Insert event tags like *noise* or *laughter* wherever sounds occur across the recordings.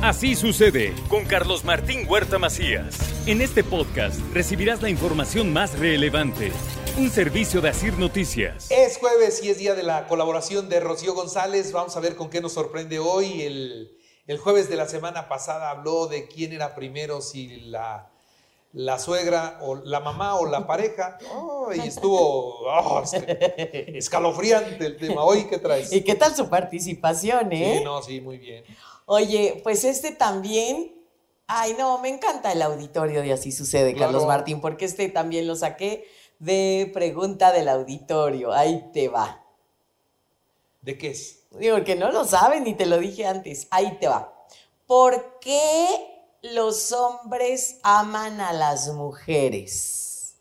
Así sucede con Carlos Martín Huerta Macías. En este podcast recibirás la información más relevante. Un servicio de Asir Noticias. Es jueves y es día de la colaboración de Rocío González. Vamos a ver con qué nos sorprende hoy. El, el jueves de la semana pasada habló de quién era primero, si la, la suegra o la mamá o la pareja. *laughs* Oh, y estuvo oh, escalofriante el tema. Hoy, ¿qué traes? ¿Y qué tal su participación, eh? Sí, no, sí, muy bien. Oye, pues este también. Ay, no, me encanta el auditorio de Así Sucede, Claro. Carlos Martín, porque este también lo saqué de pregunta del auditorio. Ahí te va. ¿De qué es? Digo, que no lo saben y te lo dije antes. Ahí te va. ¿Por qué los hombres aman a las mujeres?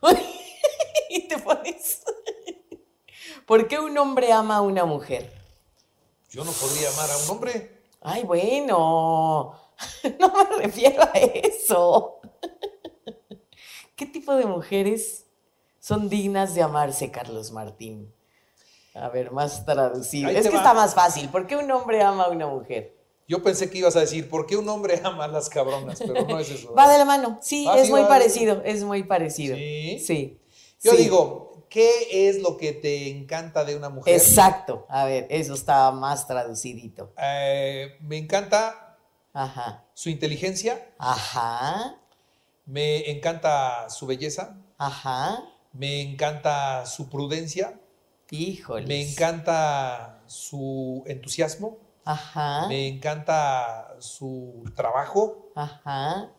*laughs* y te pones. ¿Por qué un hombre ama a una mujer? Yo no podría amar a un hombre. Ay, bueno, *laughs* no me refiero a eso. *laughs* ¿Qué tipo de mujeres son dignas de amarse, Carlos Martín? A ver, más traducido. Es que va. está más fácil. ¿Por qué un hombre ama a una mujer? Yo pensé que ibas a decir, ¿por qué un hombre ama a las cabronas? Pero no es eso. *laughs* Va de la mano. Sí, Ah, es sí, muy parecido. Es muy parecido. ¿Sí? Sí. Yo Sí. digo, ¿qué es lo que te encanta de una mujer? Exacto. A ver, eso estaba más traducidito. Eh, me encanta Ajá. su inteligencia, Ajá. me encanta su belleza, Ajá. me encanta su prudencia, Híjole. me encanta su entusiasmo, Ajá. me encanta su trabajo, Ajá.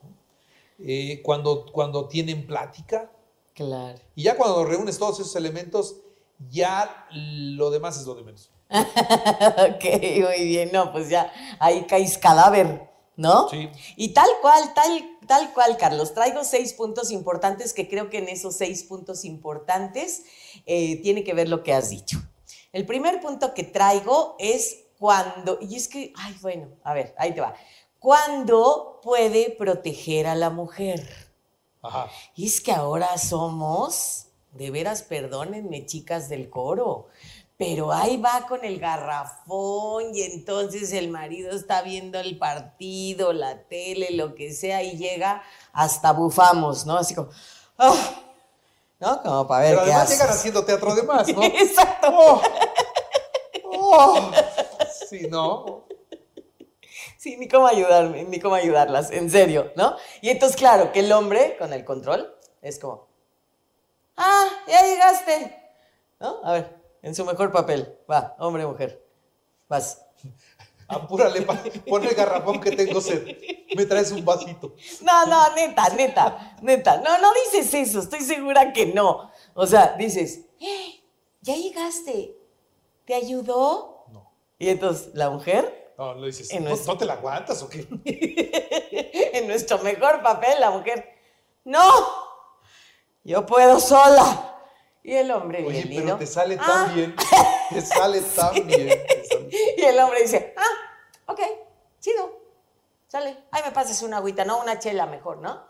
eh, cuando, cuando tienen plática. Claro. Y ya cuando reúnes todos esos elementos, ya lo demás es lo de menos. *laughs* ok, muy bien. No, pues ya ahí caes cadáver, ¿no? Sí. Y tal cual, tal, tal cual, Carlos. Traigo seis puntos importantes que creo que en esos seis puntos importantes eh, tiene que ver lo que has dicho. El primer punto que traigo es cuando, y es que, ay, bueno, a ver, ahí te va. Cuando puede proteger a la mujer. Ajá. Y es que ahora somos, de veras, perdónenme, chicas del coro, pero ahí va con el garrafón y entonces el marido está viendo el partido, la tele, lo que sea, y llega hasta bufamos, ¿no? Así como, ¡ah! ¿no? Como para ver Pero qué además haces. llegan haciendo teatro además, ¿no? *laughs* Exacto. Oh. Oh. Sí, ¿no? Sí, ni cómo ayudarme, ni cómo ayudarlas, en serio, ¿no? Y entonces, claro, que el hombre con el control es como, ah, ya llegaste, ¿no? A ver, en su mejor papel, va, hombre, mujer, vas. Apúrale, pon el garrafón que tengo sed. Me traes un vasito. No, no, neta, neta, neta, no, no dices eso, estoy segura que no. O sea, dices, "Eh, ya llegaste, ¿te ayudó? Y entonces, la mujer, No, lo dices. En ¿No, nuestro- te la aguantas o qué? *laughs* en nuestro mejor papel, la mujer, no, yo puedo sola. Y el hombre Oye, bien pero lindo, te sale "Ah". tan bien. Te sale *laughs* tan bien. sale- *laughs* Y el hombre dice, ah, ok, chido, sale. Ay, me pases una agüita, no, una chela mejor, ¿no?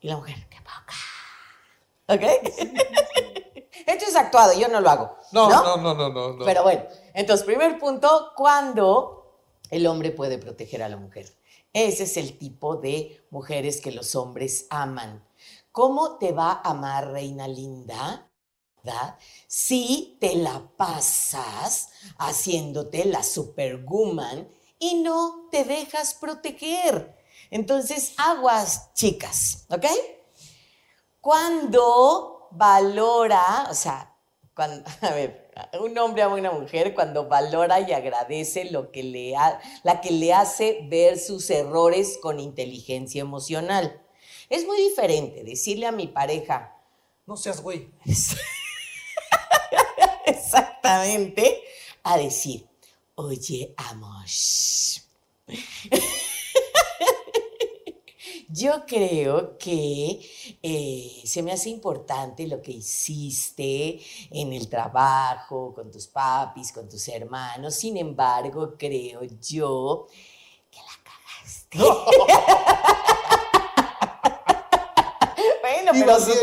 Y la mujer, qué poca. ¿Ok? Esto es actuado, yo no lo hago. No, No, no, no, no, no. no. Pero bueno, entonces, primer punto, cuando el hombre puede proteger a la mujer. Ese es el tipo de mujeres que los hombres aman. ¿Cómo te va a amar, reina linda? ¿Verdad? Si te la pasas haciéndote la superwoman y no te dejas proteger. Entonces, aguas, chicas, ¿ok? Cuando valora, o sea, cuando, *laughs* a ver, un hombre a una mujer cuando valora y agradece lo que le ha- la que le hace ver sus errores con inteligencia emocional. Es muy diferente decirle a mi pareja, No seas güey. *laughs* exactamente, a decir, oye, amos. *laughs* Yo creo que eh, se me hace importante lo que hiciste en el trabajo, con tus papis, con tus hermanos. Sin embargo, creo yo que la cagaste. *laughs*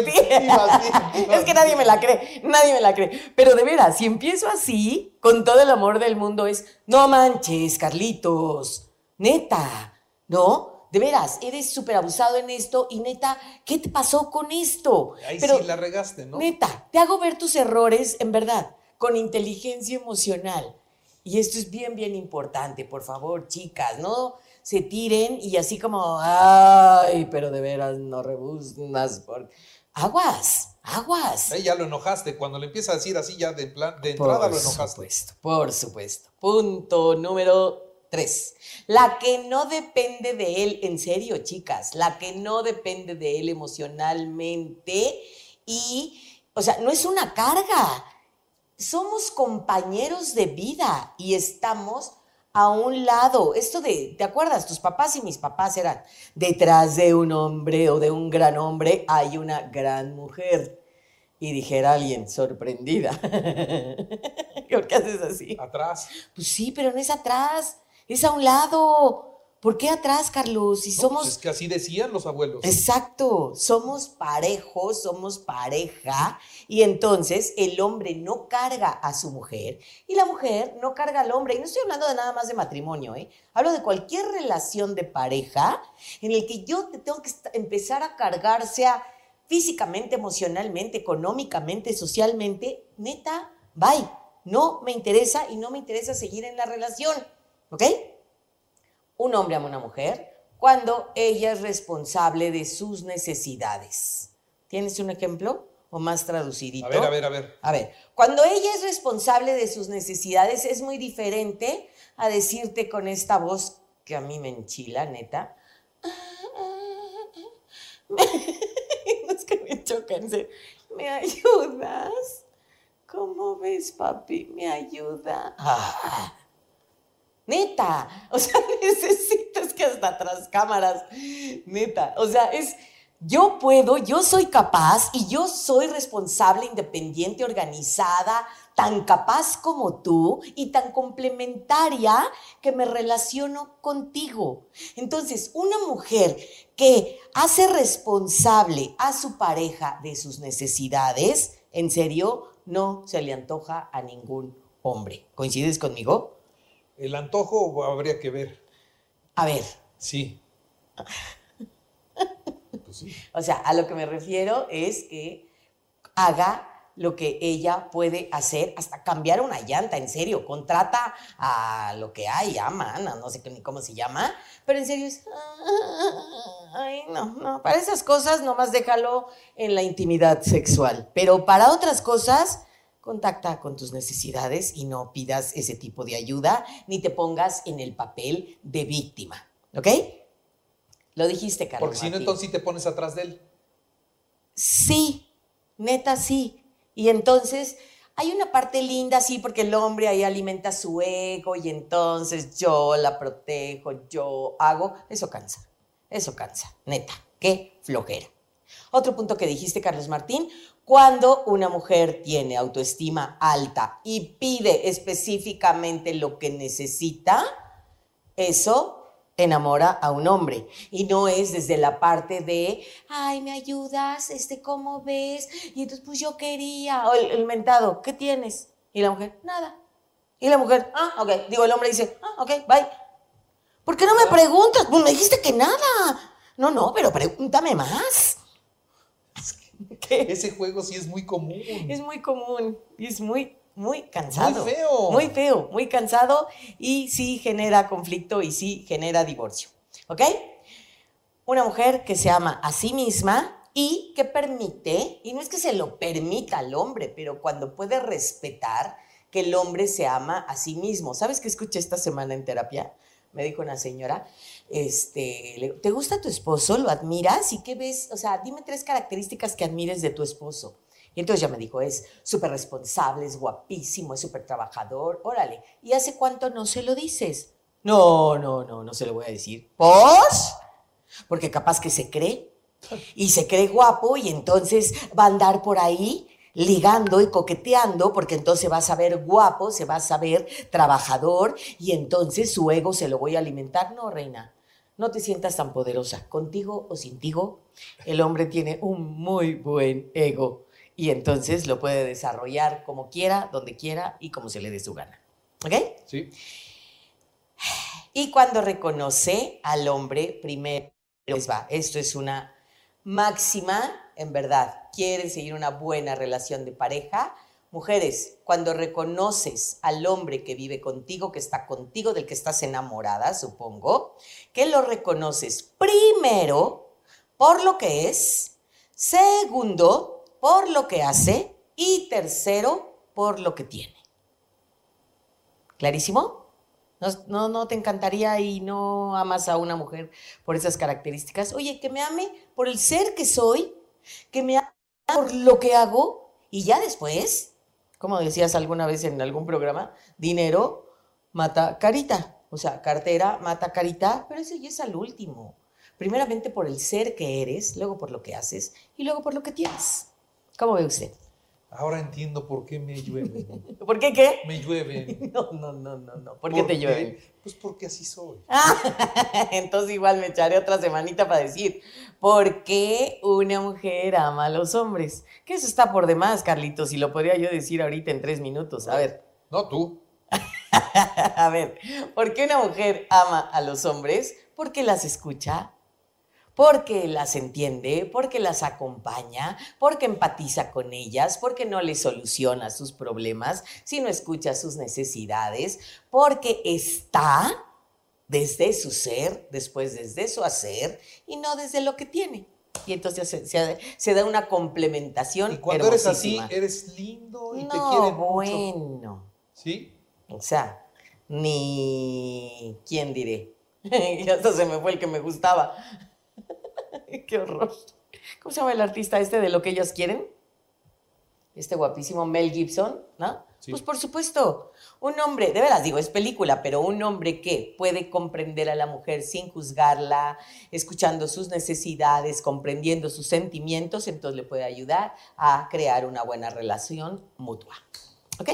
bien, ibas Es que nadie me la cree, nadie me la cree. Pero de veras, si empiezo así, con todo el amor del mundo, es, no manches, Carlitos, neta, ¿no? De veras, eres súper abusado en esto y neta, ¿qué te pasó con esto? Ahí Pero, sí la regaste, ¿no? Neta, te hago ver tus errores en verdad, con inteligencia emocional. Y esto es bien, bien importante, por favor, chicas, no se tiren y así como, ay, pero de veras no rebuznas. Por... Aguas, aguas. Ahí ya lo enojaste. Cuando le empieza a decir así, ya de, plan, de entrada Por lo enojaste. supuesto, por supuesto. Punto número tres. La que no depende de él, en serio, chicas, la que no depende de él emocionalmente y, o sea, no es una carga. Somos compañeros de vida y estamos a un lado. Esto de, ¿te acuerdas? Tus papás y mis papás eran detrás de un hombre o de un gran hombre hay una gran mujer. Y dijera alguien, sorprendida. *laughs* ¿Por qué haces así? Atrás. Pues sí, pero no es atrás, es a un lado. ¿Por qué atrás, Carlos? Si No, somos... pues es que así decían los abuelos. Exacto, somos parejos, somos pareja y entonces el hombre no carga a su mujer y la mujer no carga al hombre. Y no estoy hablando de nada más de matrimonio, ¿eh? hablo de cualquier relación de pareja en el que yo te tengo que empezar a cargar, sea físicamente, emocionalmente, económicamente, socialmente, neta, bye. No me interesa y no me interesa seguir en la relación, ¿ok? un hombre ama a una mujer cuando ella es responsable de sus necesidades. ¿Tienes un ejemplo o más traducidito? A ver, a ver, a ver. A ver, cuando ella es responsable de sus necesidades es muy diferente a decirte con esta voz que a mí me enchila, neta. no *laughs* es que me choca, en serio. ¿Me ayudas? ¿Cómo ves, papi? ¿Me ayuda? Neta, o sea, *laughs* necesitas que hasta tras cámaras, neta, o sea, es, yo puedo, yo soy capaz y yo soy responsable, independiente, organizada, tan capaz como tú y tan complementaria que me relaciono contigo. Entonces, una mujer que hace responsable a su pareja de sus necesidades, en serio, no se le antoja a ningún hombre. ¿Coincides conmigo? El antojo habría que ver. A ver, Sí. *laughs* Pues sí. o sea, a lo que me refiero es que haga lo que ella puede hacer, hasta cambiar una llanta, en serio, contrata a lo que hay, ama, Ana, no sé ni cómo se llama, pero en serio es, ay, no, no, para esas cosas nomás déjalo en la intimidad sexual, pero para otras cosas, contacta con tus necesidades y no pidas ese tipo de ayuda, ni te pongas en el papel de víctima, ¿ok? Lo dijiste, Carlos. Porque si no, entonces sí te pones atrás de él. Sí, neta sí. Y entonces hay una parte linda, sí, porque el hombre ahí alimenta su ego y entonces yo la protejo, yo hago. Eso cansa, eso cansa, neta, qué flojera. Otro punto que dijiste, Carlos Martín, cuando una mujer tiene autoestima alta y pide específicamente lo que necesita, eso enamora a un hombre y no es desde la parte de, ay, ¿me ayudas? Este, ¿cómo ves? Y entonces, pues yo quería, o el, el mentado, ¿qué tienes? Y la mujer, nada. Y la mujer, ah, ok. Digo, el hombre dice, ah, ok, bye. ¿Por qué no me preguntas? Pues me dijiste que nada. No, no, pero pregúntame más. Ese juego sí es muy común. Es muy común y es muy, muy cansado. Muy feo. Muy feo, muy cansado y sí genera conflicto y sí genera divorcio. ¿Ok? Una mujer que se ama a sí misma y que permite, y no es que se lo permita al hombre, pero cuando puede respetar que el hombre se ama a sí mismo. ¿Sabes qué escuché esta semana en terapia? Me dijo una señora, este, ¿te gusta tu esposo? ¿Lo admiras? ¿Y qué ves? O sea, dime tres características que admires de tu esposo. Y entonces ya me dijo, es súper responsable, es guapísimo, es súper trabajador, órale. ¿Y hace cuánto no se lo dices? No, no, no, no se lo voy a decir. ¿Pos? Porque capaz que se cree. Y se cree guapo y entonces va a andar por ahí ligando y coqueteando, porque entonces va a saber guapo, se va a saber trabajador y entonces su ego se lo voy a alimentar. No, reina, no te sientas tan poderosa. Contigo o sin tigo, el hombre tiene un muy buen ego y entonces lo puede desarrollar como quiera, donde quiera y como se le dé su gana. ¿Ok? Sí. Y cuando reconoce al hombre, primero, va, esto es una máxima, en verdad, quieren seguir una buena relación de pareja, Mujeres, cuando reconoces al hombre que vive contigo, que está contigo, del que estás enamorada, supongo, que lo reconoces primero por lo que es, segundo por lo que hace y tercero por lo que tiene. ¿Clarísimo? ¿No, no, te encantaría y no amas a una mujer por esas características? Oye, que me ame por el ser que soy, que me ame por lo que hago y ya después como decías alguna vez en algún programa, dinero mata carita. O sea, cartera mata carita, pero eso ya es al último. Primeramente por el ser que eres, luego por lo que haces y luego por lo que tienes. ¿Cómo ve usted? Ahora entiendo por qué me llueve. *laughs* ¿Por qué qué? Me llueve. *laughs* No, no, no, no, no. ¿Por qué te llueve? Pues porque así soy. Ah, *laughs* entonces igual me echaré otra semanita para decir, ¿por qué una mujer ama a los hombres? Que eso está por demás, Carlitos, y lo podría yo decir ahorita en tres minutos. A ver. No, tú. a ver, ¿por qué una mujer ama a los hombres? Porque las escucha, porque las entiende, porque las acompaña, porque empatiza con ellas, porque no les soluciona sus problemas, sino escucha sus necesidades, porque está desde su ser, después desde su hacer y no desde lo que tiene. Y entonces se, da una complementación. Y cuando eres así, eres lindo y te quieren mucho. bueno. ¿Sí? O sea, ni quién diré. *laughs* y hasta se me fue el que me gustaba. *laughs* Qué horror. ¿Cómo se llama el artista este de lo que ellos quieren? Este guapísimo Mel Gibson, ¿no? Pues por supuesto, un hombre, de veras digo, es película, pero un hombre que puede comprender a la mujer sin juzgarla, escuchando sus necesidades, comprendiendo sus sentimientos, entonces le puede ayudar a crear una buena relación mutua. ¿Ok?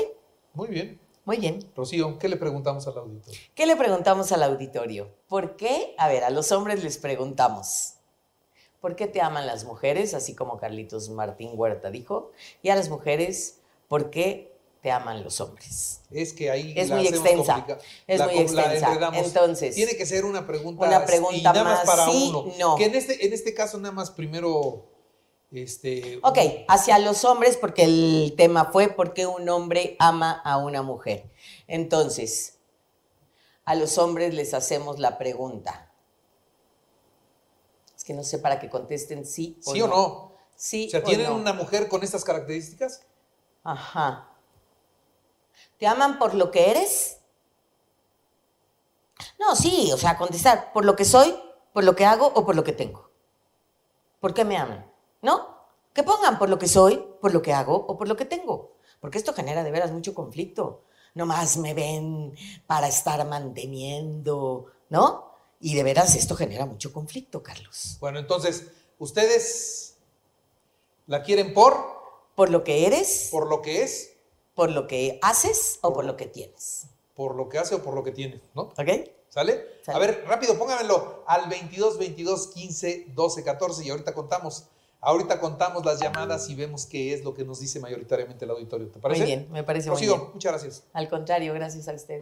Muy bien. Muy bien. Rocío, ¿qué le preguntamos al auditorio? ¿Qué le preguntamos al auditorio? ¿Por qué? A ver, a los hombres les preguntamos. ¿Por qué te aman las mujeres? Así como Carlitos Martín Huerta dijo. Y a las mujeres, ¿por qué te aman los hombres? Es que ahí es muy extensa. Es muy extensa. Entonces, tiene que ser una pregunta, una pregunta y nada más, para uno. No. Que en este, en este caso nada más primero este, ok, hacia los hombres, porque el tema fue por qué un hombre ama a una mujer. Entonces, a los hombres les hacemos la pregunta que no sé para que contesten sí o ¿Sí o no? Sí. O sea, ¿tienen una mujer con estas características? Ajá. ¿Te aman por lo que eres? No, sí, o sea, contestar por lo que soy, por lo que hago o por lo que tengo. ¿Por qué me aman? ¿No? Que pongan por lo que soy, por lo que hago o por lo que tengo. Porque esto genera de veras mucho conflicto. No más me ven para estar manteniendo, ¿no? Y de veras esto genera mucho conflicto, Carlos. Bueno, entonces, ¿ustedes la quieren por? Por lo que eres. Por lo que es. Por lo que haces o por lo que tienes. Por lo que hace o por lo que tiene, ¿no? ¿Ok? ¿Sale? A ver, rápido, pónganmelo al 22 22 15 12 14 y ahorita contamos. Ahorita contamos las llamadas y vemos qué es lo que nos dice mayoritariamente el auditorio. ¿Te parece? Muy bien, me parece muy bien. muchas gracias. Al contrario, gracias a usted.